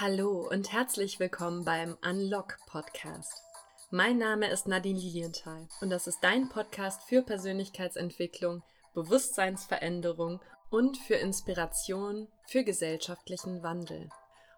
Hallo und herzlich willkommen beim Unlock Podcast. Mein Name ist Nadine Lilienthal und das ist dein Podcast für Persönlichkeitsentwicklung, Bewusstseinsveränderung und für Inspiration für gesellschaftlichen Wandel.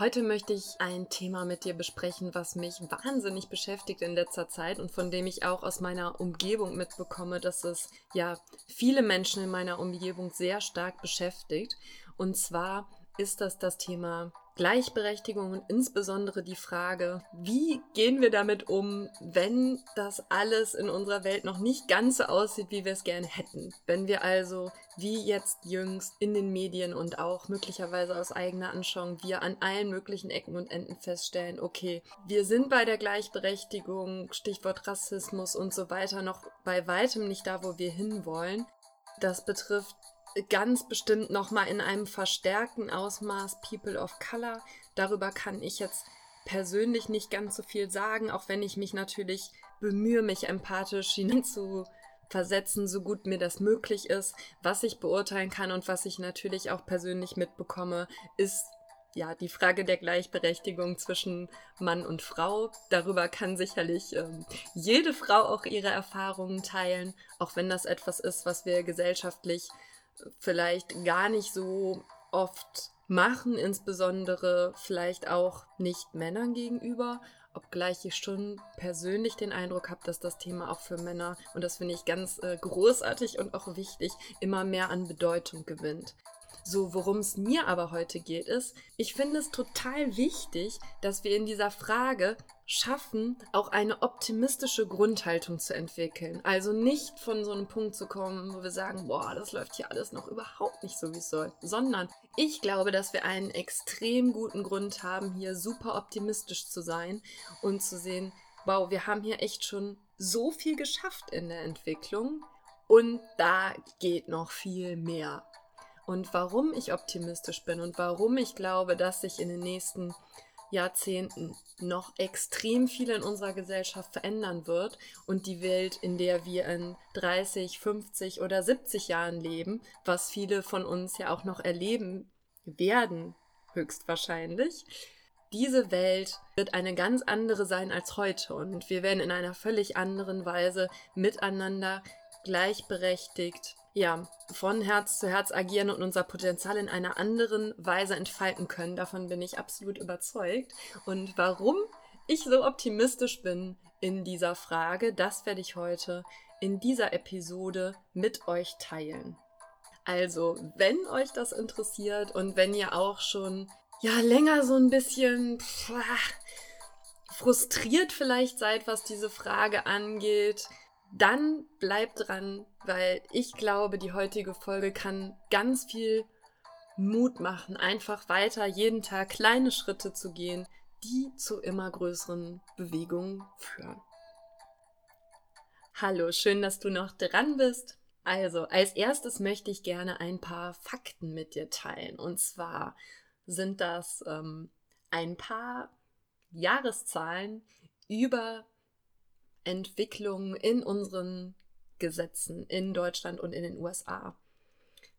Heute möchte ich ein Thema mit dir besprechen, was mich wahnsinnig beschäftigt in letzter Zeit und von dem ich auch aus meiner Umgebung mitbekomme, dass es ja viele Menschen in meiner Umgebung sehr stark beschäftigt. Und zwar ist das das Thema Gleichberechtigung und insbesondere die Frage, wie gehen wir damit um, wenn das alles in unserer Welt noch nicht ganz so aussieht, wie wir es gerne hätten. Wenn wir also, wie jetzt jüngst in den Medien und auch möglicherweise aus eigener Anschauung, wir an allen möglichen Ecken und Enden feststellen, okay, wir sind bei der Gleichberechtigung, Stichwort Rassismus und so weiter, noch bei weitem nicht da, wo wir hinwollen. Das betrifft ganz bestimmt nochmal in einem verstärkten Ausmaß People of Color. Darüber kann ich jetzt persönlich nicht ganz so viel sagen, auch wenn ich mich natürlich bemühe, mich empathisch hineinzu versetzen, so gut mir das möglich ist. Was ich beurteilen kann und was ich natürlich auch persönlich mitbekomme, ist ja die Frage der Gleichberechtigung zwischen Mann und Frau. Darüber kann sicherlich ähm, jede Frau auch ihre Erfahrungen teilen, auch wenn das etwas ist, was wir gesellschaftlich vielleicht gar nicht so oft machen, insbesondere vielleicht auch nicht Männern gegenüber, obgleich ich schon persönlich den Eindruck habe, dass das Thema auch für Männer, und das finde ich ganz äh, großartig und auch wichtig, immer mehr an Bedeutung gewinnt. So, worum es mir aber heute geht, ist, ich finde es total wichtig, dass wir in dieser Frage schaffen, auch eine optimistische Grundhaltung zu entwickeln. Also nicht von so einem Punkt zu kommen, wo wir sagen, boah, das läuft hier alles noch überhaupt nicht so, wie es soll, sondern ich glaube, dass wir einen extrem guten Grund haben, hier super optimistisch zu sein und zu sehen, wow, wir haben hier echt schon so viel geschafft in der Entwicklung und da geht noch viel mehr. Und warum ich optimistisch bin und warum ich glaube, dass sich in den nächsten Jahrzehnten noch extrem viel in unserer Gesellschaft verändern wird und die Welt, in der wir in 30, 50 oder 70 Jahren leben, was viele von uns ja auch noch erleben werden, höchstwahrscheinlich. Diese Welt wird eine ganz andere sein als heute und wir werden in einer völlig anderen Weise miteinander gleichberechtigt ja, von Herz zu Herz agieren und unser Potenzial in einer anderen Weise entfalten können. Davon bin ich absolut überzeugt. Und warum ich so optimistisch bin in dieser Frage, das werde ich heute in dieser Episode mit euch teilen. Also, wenn euch das interessiert und wenn ihr auch schon ja länger so ein bisschen pff, frustriert vielleicht seid, was diese Frage angeht, dann bleibt dran, weil ich glaube, die heutige Folge kann ganz viel Mut machen, einfach weiter jeden Tag kleine Schritte zu gehen, die zu immer größeren Bewegungen führen. Hallo, schön, dass du noch dran bist. Also, als erstes möchte ich gerne ein paar Fakten mit dir teilen. Und zwar sind das ähm, ein paar Jahreszahlen über Entwicklungen in unseren Gesetzen in Deutschland und in den USA.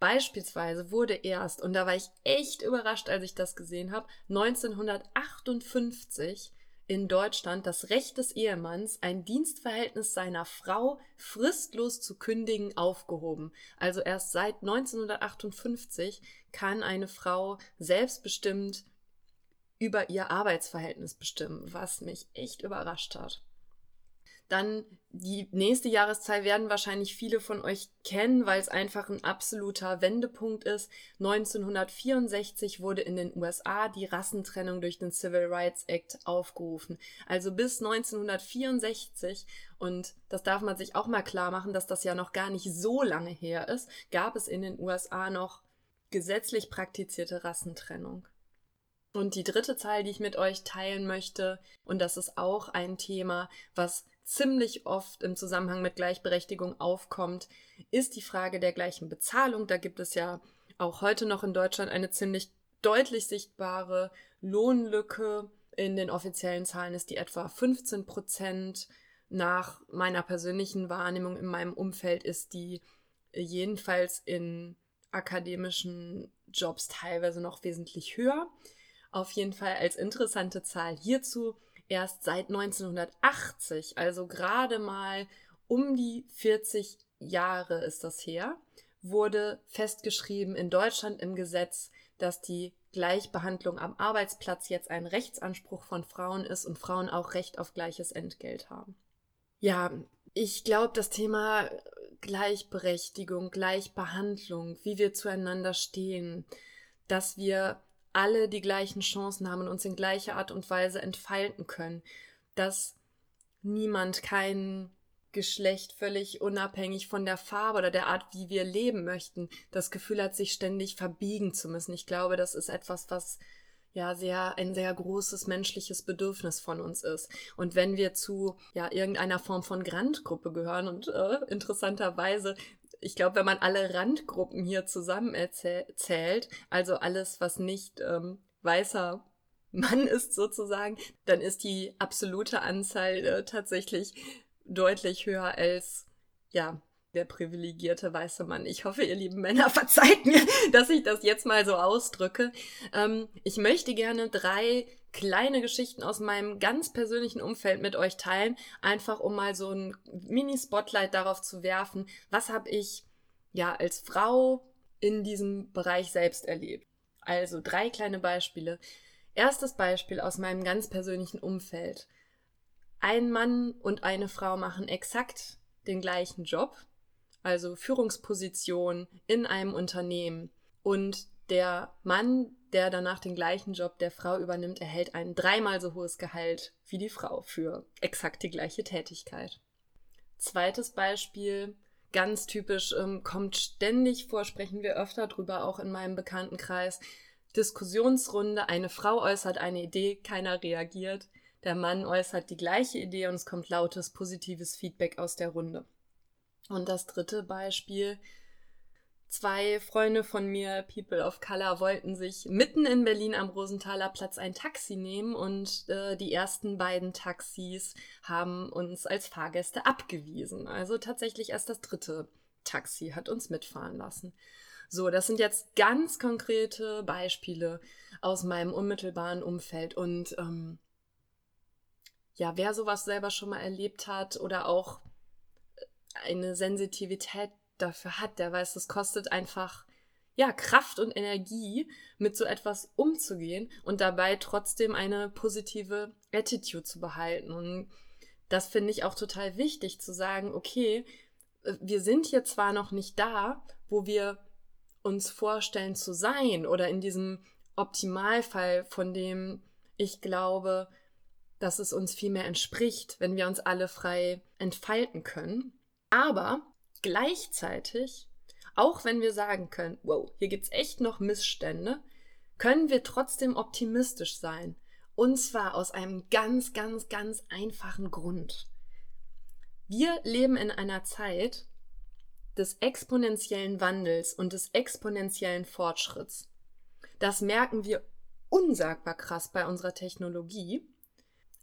Beispielsweise wurde erst, und da war ich echt überrascht, als ich das gesehen habe, 1958 in Deutschland das Recht des Ehemanns, ein Dienstverhältnis seiner Frau fristlos zu kündigen, aufgehoben. Also erst seit 1958 kann eine Frau selbstbestimmt über ihr Arbeitsverhältnis bestimmen, was mich echt überrascht hat. Dann die nächste Jahreszahl werden wahrscheinlich viele von euch kennen, weil es einfach ein absoluter Wendepunkt ist. 1964 wurde in den USA die Rassentrennung durch den Civil Rights Act aufgerufen. Also bis 1964, und das darf man sich auch mal klar machen, dass das ja noch gar nicht so lange her ist, gab es in den USA noch gesetzlich praktizierte Rassentrennung. Und die dritte Zahl, die ich mit euch teilen möchte, und das ist auch ein Thema, was ziemlich oft im Zusammenhang mit Gleichberechtigung aufkommt, ist die Frage der gleichen Bezahlung. Da gibt es ja auch heute noch in Deutschland eine ziemlich deutlich sichtbare Lohnlücke. In den offiziellen Zahlen ist die etwa 15 Prozent. Nach meiner persönlichen Wahrnehmung in meinem Umfeld ist die jedenfalls in akademischen Jobs teilweise noch wesentlich höher. auf jeden Fall als interessante Zahl hierzu erst seit 1980, also gerade mal um die 40 Jahre ist das her, wurde festgeschrieben in Deutschland im Gesetz, dass die Gleichbehandlung am Arbeitsplatz jetzt ein Rechtsanspruch von Frauen ist und Frauen auch Recht auf gleiches Entgelt haben. Ja, ich glaube, das Thema Gleichberechtigung, Gleichbehandlung, wie wir zueinander stehen, dass wir alle die gleichen Chancen haben und uns in gleicher Art und Weise entfalten können, dass niemand kein Geschlecht völlig unabhängig von der Farbe oder der Art, wie wir leben möchten, das Gefühl hat, sich ständig verbiegen zu müssen. Ich glaube, das ist etwas, was ja sehr ein sehr großes menschliches Bedürfnis von uns ist. Und wenn wir zu ja irgendeiner Form von Randgruppe gehören und äh, interessanterweise ich glaube, wenn man alle Randgruppen hier zusammen erzählt, also alles, was nicht ähm, weißer Mann ist sozusagen, dann ist die absolute Anzahl äh, tatsächlich deutlich höher als, ja, der privilegierte weiße Mann. Ich hoffe, ihr lieben Männer verzeiht mir, dass ich das jetzt mal so ausdrücke. Ähm, ich möchte gerne drei kleine Geschichten aus meinem ganz persönlichen Umfeld mit euch teilen, einfach um mal so ein Mini-Spotlight darauf zu werfen, was habe ich ja als Frau in diesem Bereich selbst erlebt. Also drei kleine Beispiele. Erstes Beispiel aus meinem ganz persönlichen Umfeld. Ein Mann und eine Frau machen exakt den gleichen Job, also Führungsposition in einem Unternehmen. Und der Mann, der danach den gleichen Job der Frau übernimmt, erhält ein dreimal so hohes Gehalt wie die Frau für exakt die gleiche Tätigkeit. Zweites Beispiel, ganz typisch, ähm, kommt ständig vor, sprechen wir öfter drüber, auch in meinem Bekanntenkreis. Diskussionsrunde, eine Frau äußert eine Idee, keiner reagiert. Der Mann äußert die gleiche Idee und es kommt lautes positives Feedback aus der Runde. Und das dritte Beispiel, Zwei Freunde von mir, People of Color, wollten sich mitten in Berlin am Rosenthaler Platz ein Taxi nehmen und äh, die ersten beiden Taxis haben uns als Fahrgäste abgewiesen. Also tatsächlich erst das dritte Taxi hat uns mitfahren lassen. So, das sind jetzt ganz konkrete Beispiele aus meinem unmittelbaren Umfeld und ähm, ja, wer sowas selber schon mal erlebt hat oder auch eine Sensitivität dafür hat, der weiß, es kostet einfach ja, Kraft und Energie, mit so etwas umzugehen und dabei trotzdem eine positive Attitude zu behalten. Und das finde ich auch total wichtig zu sagen, okay, wir sind hier zwar noch nicht da, wo wir uns vorstellen zu sein oder in diesem Optimalfall, von dem ich glaube, dass es uns viel mehr entspricht, wenn wir uns alle frei entfalten können. Aber Gleichzeitig, auch wenn wir sagen können, wow, hier gibt es echt noch Missstände, können wir trotzdem optimistisch sein. Und zwar aus einem ganz, ganz, ganz einfachen Grund. Wir leben in einer Zeit des exponentiellen Wandels und des exponentiellen Fortschritts. Das merken wir unsagbar krass bei unserer Technologie.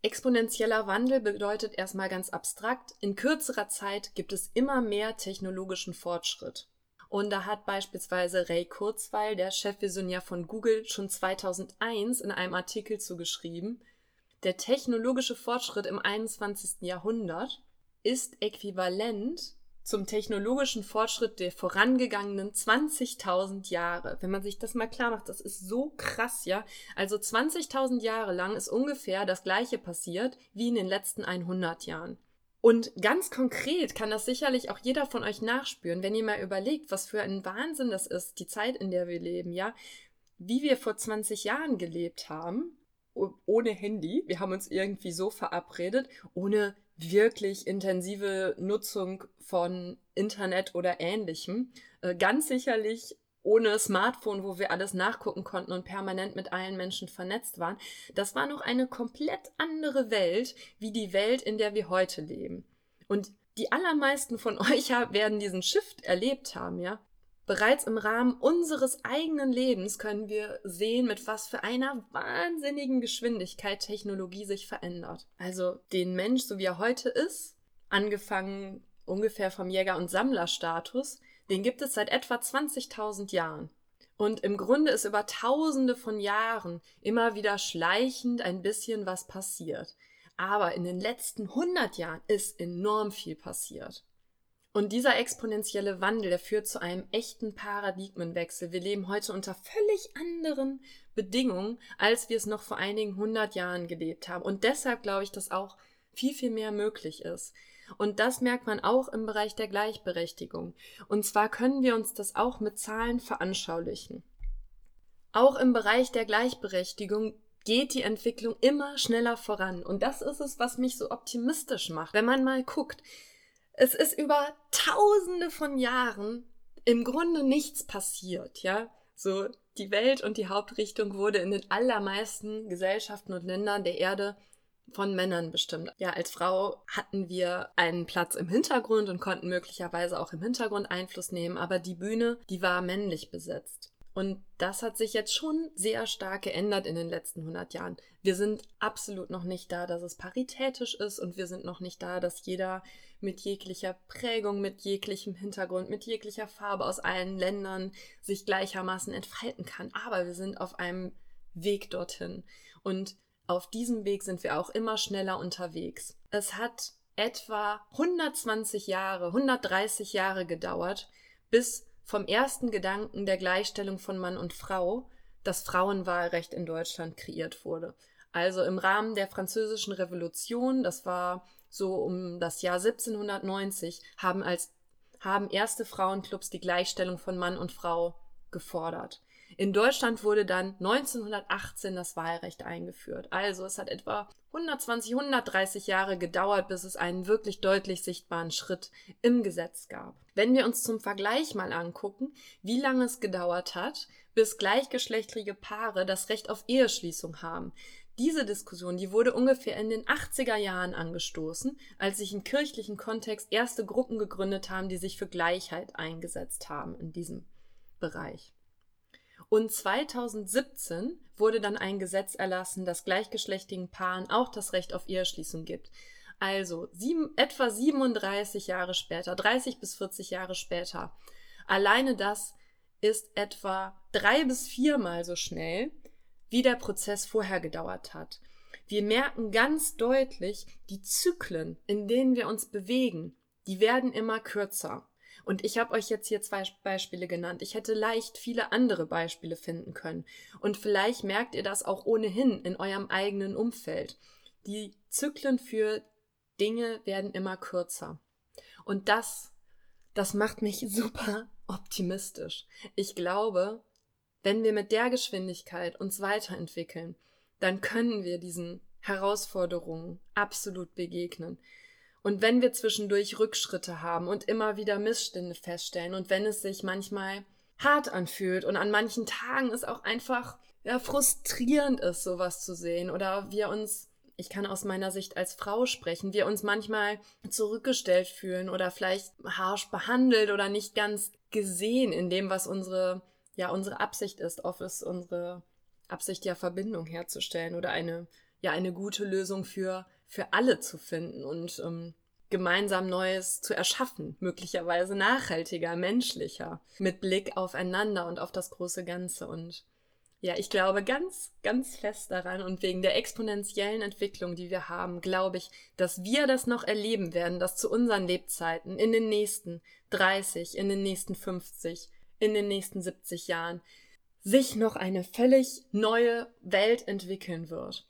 Exponentieller Wandel bedeutet erstmal ganz abstrakt, in kürzerer Zeit gibt es immer mehr technologischen Fortschritt. Und da hat beispielsweise Ray Kurzweil, der Chefvisionär von Google, schon 2001 in einem Artikel zugeschrieben, der technologische Fortschritt im 21. Jahrhundert ist äquivalent zum technologischen Fortschritt der vorangegangenen 20.000 Jahre. Wenn man sich das mal klar macht, das ist so krass, ja. Also 20.000 Jahre lang ist ungefähr das gleiche passiert wie in den letzten 100 Jahren. Und ganz konkret kann das sicherlich auch jeder von euch nachspüren, wenn ihr mal überlegt, was für ein Wahnsinn das ist, die Zeit, in der wir leben, ja. Wie wir vor 20 Jahren gelebt haben, ohne Handy. Wir haben uns irgendwie so verabredet, ohne wirklich intensive Nutzung von Internet oder ähnlichem. Äh, ganz sicherlich ohne Smartphone, wo wir alles nachgucken konnten und permanent mit allen Menschen vernetzt waren. Das war noch eine komplett andere Welt, wie die Welt, in der wir heute leben. Und die allermeisten von euch werden diesen Shift erlebt haben, ja. Bereits im Rahmen unseres eigenen Lebens können wir sehen, mit was für einer wahnsinnigen Geschwindigkeit Technologie sich verändert. Also den Mensch, so wie er heute ist, angefangen ungefähr vom Jäger- und Sammlerstatus, den gibt es seit etwa 20.000 Jahren. Und im Grunde ist über tausende von Jahren immer wieder schleichend ein bisschen was passiert. Aber in den letzten 100 Jahren ist enorm viel passiert. Und dieser exponentielle Wandel, der führt zu einem echten Paradigmenwechsel. Wir leben heute unter völlig anderen Bedingungen, als wir es noch vor einigen hundert Jahren gelebt haben. Und deshalb glaube ich, dass auch viel, viel mehr möglich ist. Und das merkt man auch im Bereich der Gleichberechtigung. Und zwar können wir uns das auch mit Zahlen veranschaulichen. Auch im Bereich der Gleichberechtigung geht die Entwicklung immer schneller voran. Und das ist es, was mich so optimistisch macht. Wenn man mal guckt, es ist über tausende von Jahren im Grunde nichts passiert, ja. So, die Welt und die Hauptrichtung wurde in den allermeisten Gesellschaften und Ländern der Erde von Männern bestimmt. Ja, als Frau hatten wir einen Platz im Hintergrund und konnten möglicherweise auch im Hintergrund Einfluss nehmen, aber die Bühne, die war männlich besetzt. Und das hat sich jetzt schon sehr stark geändert in den letzten 100 Jahren. Wir sind absolut noch nicht da, dass es paritätisch ist und wir sind noch nicht da, dass jeder mit jeglicher Prägung, mit jeglichem Hintergrund, mit jeglicher Farbe aus allen Ländern sich gleichermaßen entfalten kann. Aber wir sind auf einem Weg dorthin. Und auf diesem Weg sind wir auch immer schneller unterwegs. Es hat etwa 120 Jahre, 130 Jahre gedauert, bis vom ersten Gedanken der Gleichstellung von Mann und Frau das Frauenwahlrecht in Deutschland kreiert wurde. Also im Rahmen der Französischen Revolution, das war so um das Jahr 1790, haben als haben erste Frauenclubs die Gleichstellung von Mann und Frau gefordert. In Deutschland wurde dann 1918 das Wahlrecht eingeführt. Also es hat etwa 120, 130 Jahre gedauert, bis es einen wirklich deutlich sichtbaren Schritt im Gesetz gab. Wenn wir uns zum Vergleich mal angucken, wie lange es gedauert hat, bis gleichgeschlechtliche Paare das Recht auf Eheschließung haben. Diese Diskussion, die wurde ungefähr in den 80er Jahren angestoßen, als sich im kirchlichen Kontext erste Gruppen gegründet haben, die sich für Gleichheit eingesetzt haben in diesem Bereich. Und 2017 wurde dann ein Gesetz erlassen, das gleichgeschlechtigen Paaren auch das Recht auf Eheschließung gibt. Also sieben, etwa 37 Jahre später, 30 bis 40 Jahre später. Alleine das ist etwa drei bis viermal so schnell, wie der Prozess vorher gedauert hat. Wir merken ganz deutlich, die Zyklen, in denen wir uns bewegen, die werden immer kürzer. Und ich habe euch jetzt hier zwei Beispiele genannt. Ich hätte leicht viele andere Beispiele finden können. Und vielleicht merkt ihr das auch ohnehin in eurem eigenen Umfeld. Die Zyklen für Dinge werden immer kürzer. Und das, das macht mich super optimistisch. Ich glaube, wenn wir mit der Geschwindigkeit uns weiterentwickeln, dann können wir diesen Herausforderungen absolut begegnen. Und wenn wir zwischendurch Rückschritte haben und immer wieder Missstände feststellen und wenn es sich manchmal hart anfühlt und an manchen Tagen es auch einfach ja, frustrierend ist, sowas zu sehen oder wir uns, ich kann aus meiner Sicht als Frau sprechen, wir uns manchmal zurückgestellt fühlen oder vielleicht harsch behandelt oder nicht ganz gesehen in dem, was unsere, ja, unsere Absicht ist. Oft ist unsere Absicht ja Verbindung herzustellen oder eine, ja, eine gute Lösung für für alle zu finden und ähm, gemeinsam Neues zu erschaffen, möglicherweise nachhaltiger, menschlicher, mit Blick aufeinander und auf das große Ganze. Und ja, ich glaube ganz, ganz fest daran und wegen der exponentiellen Entwicklung, die wir haben, glaube ich, dass wir das noch erleben werden, dass zu unseren Lebzeiten in den nächsten 30, in den nächsten 50, in den nächsten 70 Jahren sich noch eine völlig neue Welt entwickeln wird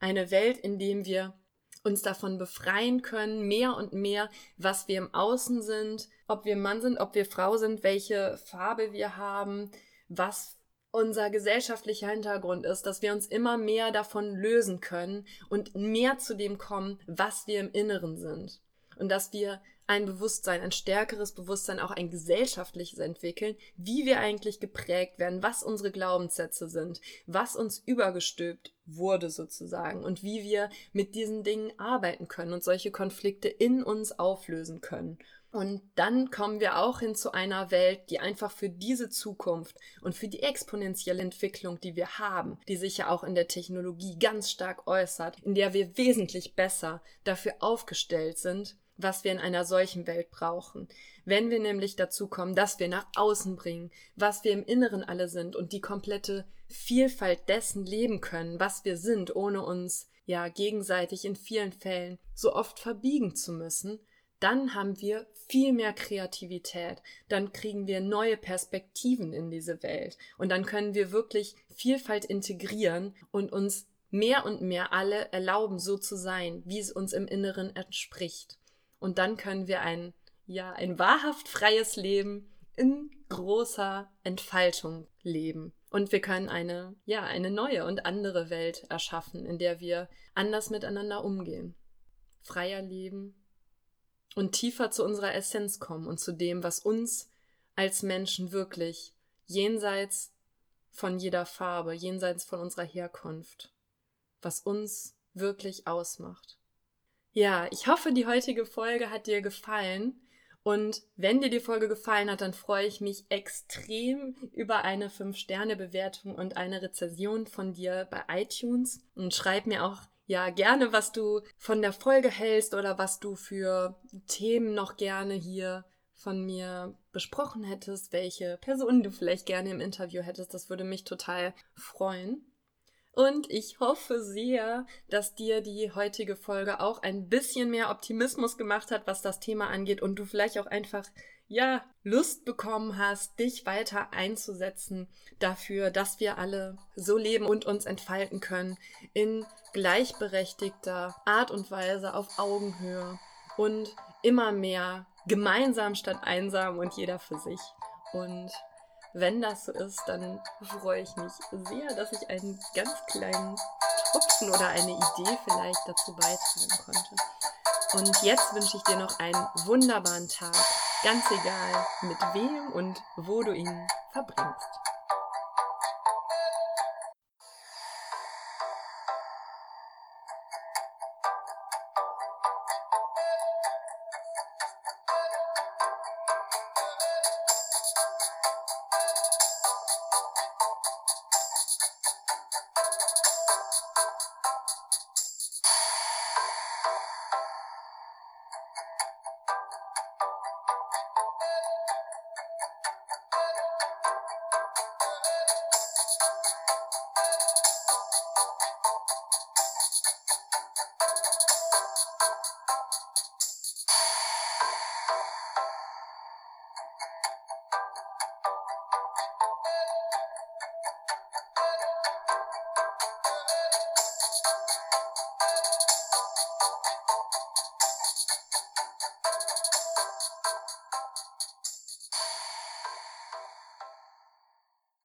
eine Welt, in dem wir uns davon befreien können, mehr und mehr, was wir im Außen sind, ob wir Mann sind, ob wir Frau sind, welche Farbe wir haben, was unser gesellschaftlicher Hintergrund ist, dass wir uns immer mehr davon lösen können und mehr zu dem kommen, was wir im Inneren sind. Und dass wir ein Bewusstsein, ein stärkeres Bewusstsein, auch ein gesellschaftliches entwickeln, wie wir eigentlich geprägt werden, was unsere Glaubenssätze sind, was uns übergestülpt wurde sozusagen und wie wir mit diesen Dingen arbeiten können und solche Konflikte in uns auflösen können. Und dann kommen wir auch hin zu einer Welt, die einfach für diese Zukunft und für die exponentielle Entwicklung, die wir haben, die sich ja auch in der Technologie ganz stark äußert, in der wir wesentlich besser dafür aufgestellt sind, was wir in einer solchen Welt brauchen. Wenn wir nämlich dazu kommen, dass wir nach außen bringen, was wir im Inneren alle sind und die komplette Vielfalt dessen leben können, was wir sind, ohne uns ja gegenseitig in vielen Fällen so oft verbiegen zu müssen, dann haben wir viel mehr Kreativität, dann kriegen wir neue Perspektiven in diese Welt und dann können wir wirklich Vielfalt integrieren und uns mehr und mehr alle erlauben, so zu sein, wie es uns im Inneren entspricht. Und dann können wir ein, ja, ein wahrhaft freies Leben in großer Entfaltung leben. Und wir können eine, ja, eine neue und andere Welt erschaffen, in der wir anders miteinander umgehen. Freier leben und tiefer zu unserer Essenz kommen und zu dem, was uns als Menschen wirklich jenseits von jeder Farbe, jenseits von unserer Herkunft, was uns wirklich ausmacht. Ja, ich hoffe, die heutige Folge hat dir gefallen. Und wenn dir die Folge gefallen hat, dann freue ich mich extrem über eine 5-Sterne-Bewertung und eine Rezession von dir bei iTunes. Und schreib mir auch ja gerne, was du von der Folge hältst oder was du für Themen noch gerne hier von mir besprochen hättest, welche Personen du vielleicht gerne im Interview hättest. Das würde mich total freuen. Und ich hoffe sehr, dass dir die heutige Folge auch ein bisschen mehr Optimismus gemacht hat, was das Thema angeht und du vielleicht auch einfach ja, Lust bekommen hast, dich weiter einzusetzen dafür, dass wir alle so leben und uns entfalten können in gleichberechtigter Art und Weise auf Augenhöhe und immer mehr gemeinsam statt einsam und jeder für sich. Und wenn das so ist, dann freue ich mich sehr, dass ich einen ganz kleinen Tropfen oder eine Idee vielleicht dazu beitragen konnte. Und jetzt wünsche ich dir noch einen wunderbaren Tag, ganz egal mit wem und wo du ihn verbringst.